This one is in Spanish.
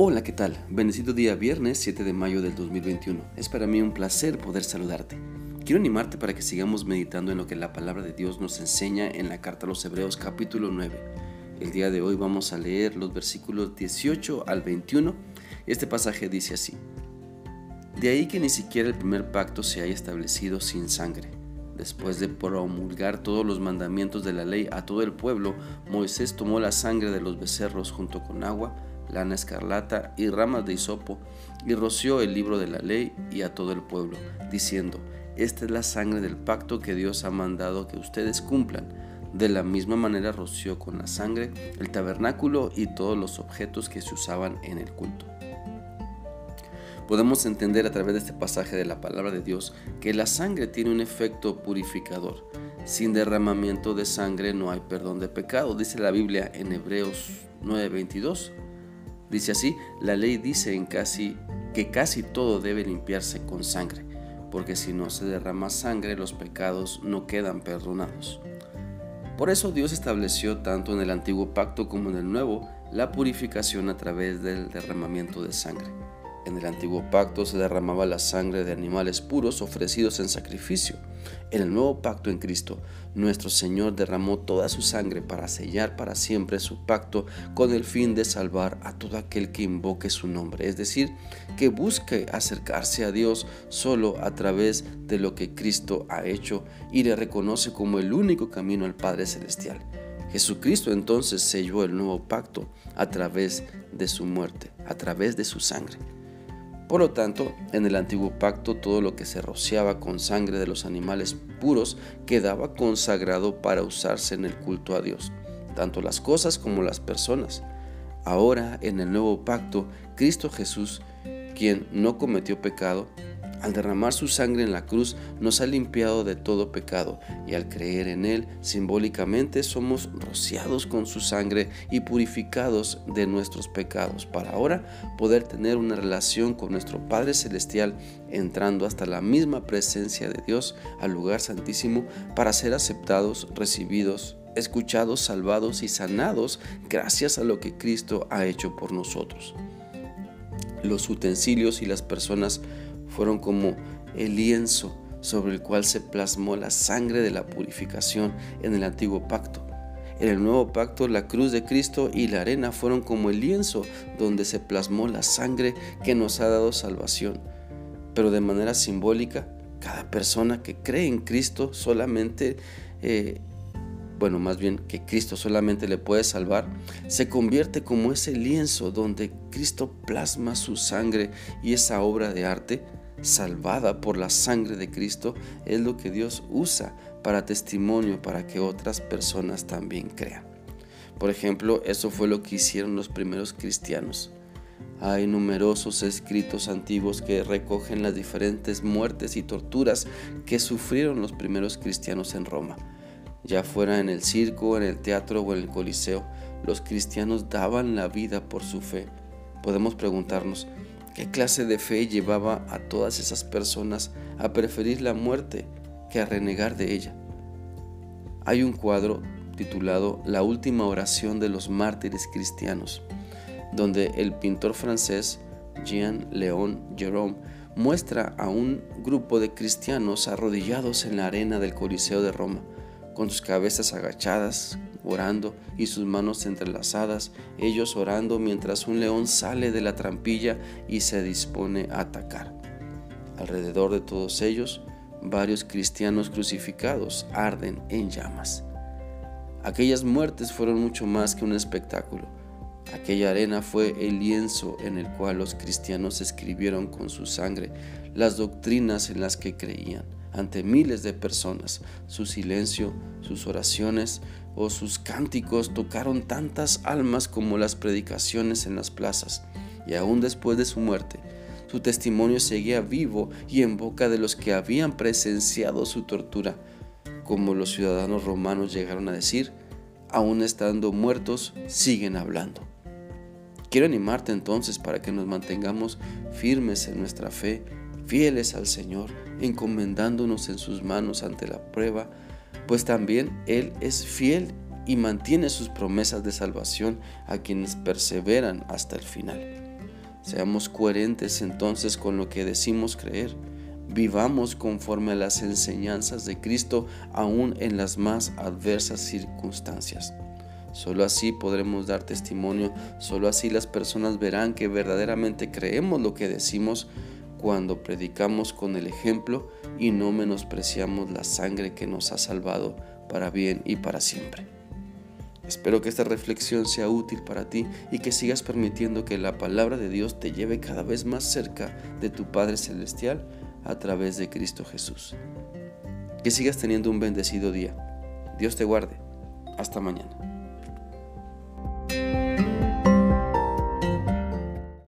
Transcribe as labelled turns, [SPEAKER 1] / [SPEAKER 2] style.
[SPEAKER 1] Hola, ¿qué tal? Bendecido día viernes 7 de mayo del 2021. Es para mí un placer poder saludarte. Quiero animarte para que sigamos meditando en lo que la palabra de Dios nos enseña en la carta a los Hebreos capítulo 9. El día de hoy vamos a leer los versículos 18 al 21. Este pasaje dice así. De ahí que ni siquiera el primer pacto se haya establecido sin sangre. Después de promulgar todos los mandamientos de la ley a todo el pueblo, Moisés tomó la sangre de los becerros junto con agua, lana escarlata y ramas de hisopo, y roció el libro de la ley y a todo el pueblo, diciendo, Esta es la sangre del pacto que Dios ha mandado que ustedes cumplan. De la misma manera roció con la sangre el tabernáculo y todos los objetos que se usaban en el culto. Podemos entender a través de este pasaje de la palabra de Dios que la sangre tiene un efecto purificador. Sin derramamiento de sangre no hay perdón de pecado, dice la Biblia en Hebreos 9:22. Dice así, la ley dice en casi que casi todo debe limpiarse con sangre, porque si no se derrama sangre los pecados no quedan perdonados. Por eso Dios estableció tanto en el antiguo pacto como en el nuevo la purificación a través del derramamiento de sangre. En el antiguo pacto se derramaba la sangre de animales puros ofrecidos en sacrificio. En el nuevo pacto en Cristo, nuestro Señor derramó toda su sangre para sellar para siempre su pacto con el fin de salvar a todo aquel que invoque su nombre, es decir, que busque acercarse a Dios solo a través de lo que Cristo ha hecho y le reconoce como el único camino al Padre Celestial. Jesucristo entonces selló el nuevo pacto a través de su muerte, a través de su sangre. Por lo tanto, en el antiguo pacto todo lo que se rociaba con sangre de los animales puros quedaba consagrado para usarse en el culto a Dios, tanto las cosas como las personas. Ahora, en el nuevo pacto, Cristo Jesús, quien no cometió pecado, al derramar su sangre en la cruz nos ha limpiado de todo pecado y al creer en Él simbólicamente somos rociados con su sangre y purificados de nuestros pecados para ahora poder tener una relación con nuestro Padre Celestial entrando hasta la misma presencia de Dios al lugar santísimo para ser aceptados, recibidos, escuchados, salvados y sanados gracias a lo que Cristo ha hecho por nosotros. Los utensilios y las personas fueron como el lienzo sobre el cual se plasmó la sangre de la purificación en el antiguo pacto. En el nuevo pacto la cruz de Cristo y la arena fueron como el lienzo donde se plasmó la sangre que nos ha dado salvación. Pero de manera simbólica, cada persona que cree en Cristo solamente eh, bueno, más bien que Cristo solamente le puede salvar, se convierte como ese lienzo donde Cristo plasma su sangre y esa obra de arte salvada por la sangre de Cristo es lo que Dios usa para testimonio para que otras personas también crean. Por ejemplo, eso fue lo que hicieron los primeros cristianos. Hay numerosos escritos antiguos que recogen las diferentes muertes y torturas que sufrieron los primeros cristianos en Roma. Ya fuera en el circo, en el teatro o en el coliseo, los cristianos daban la vida por su fe. Podemos preguntarnos, ¿Qué clase de fe llevaba a todas esas personas a preferir la muerte que a renegar de ella? Hay un cuadro titulado La última oración de los mártires cristianos, donde el pintor francés Jean-Léon Jerome muestra a un grupo de cristianos arrodillados en la arena del Coliseo de Roma, con sus cabezas agachadas, orando y sus manos entrelazadas, ellos orando mientras un león sale de la trampilla y se dispone a atacar. Alrededor de todos ellos, varios cristianos crucificados arden en llamas. Aquellas muertes fueron mucho más que un espectáculo. Aquella arena fue el lienzo en el cual los cristianos escribieron con su sangre las doctrinas en las que creían ante miles de personas. Su silencio, sus oraciones o sus cánticos tocaron tantas almas como las predicaciones en las plazas. Y aún después de su muerte, su testimonio seguía vivo y en boca de los que habían presenciado su tortura, como los ciudadanos romanos llegaron a decir, aún estando muertos, siguen hablando. Quiero animarte entonces para que nos mantengamos firmes en nuestra fe, fieles al Señor, encomendándonos en sus manos ante la prueba, pues también Él es fiel y mantiene sus promesas de salvación a quienes perseveran hasta el final. Seamos coherentes entonces con lo que decimos creer. Vivamos conforme a las enseñanzas de Cristo aún en las más adversas circunstancias. Solo así podremos dar testimonio, solo así las personas verán que verdaderamente creemos lo que decimos cuando predicamos con el ejemplo y no menospreciamos la sangre que nos ha salvado para bien y para siempre. Espero que esta reflexión sea útil para ti y que sigas permitiendo que la palabra de Dios te lleve cada vez más cerca de tu Padre Celestial a través de Cristo Jesús. Que sigas teniendo un bendecido día. Dios te guarde. Hasta mañana.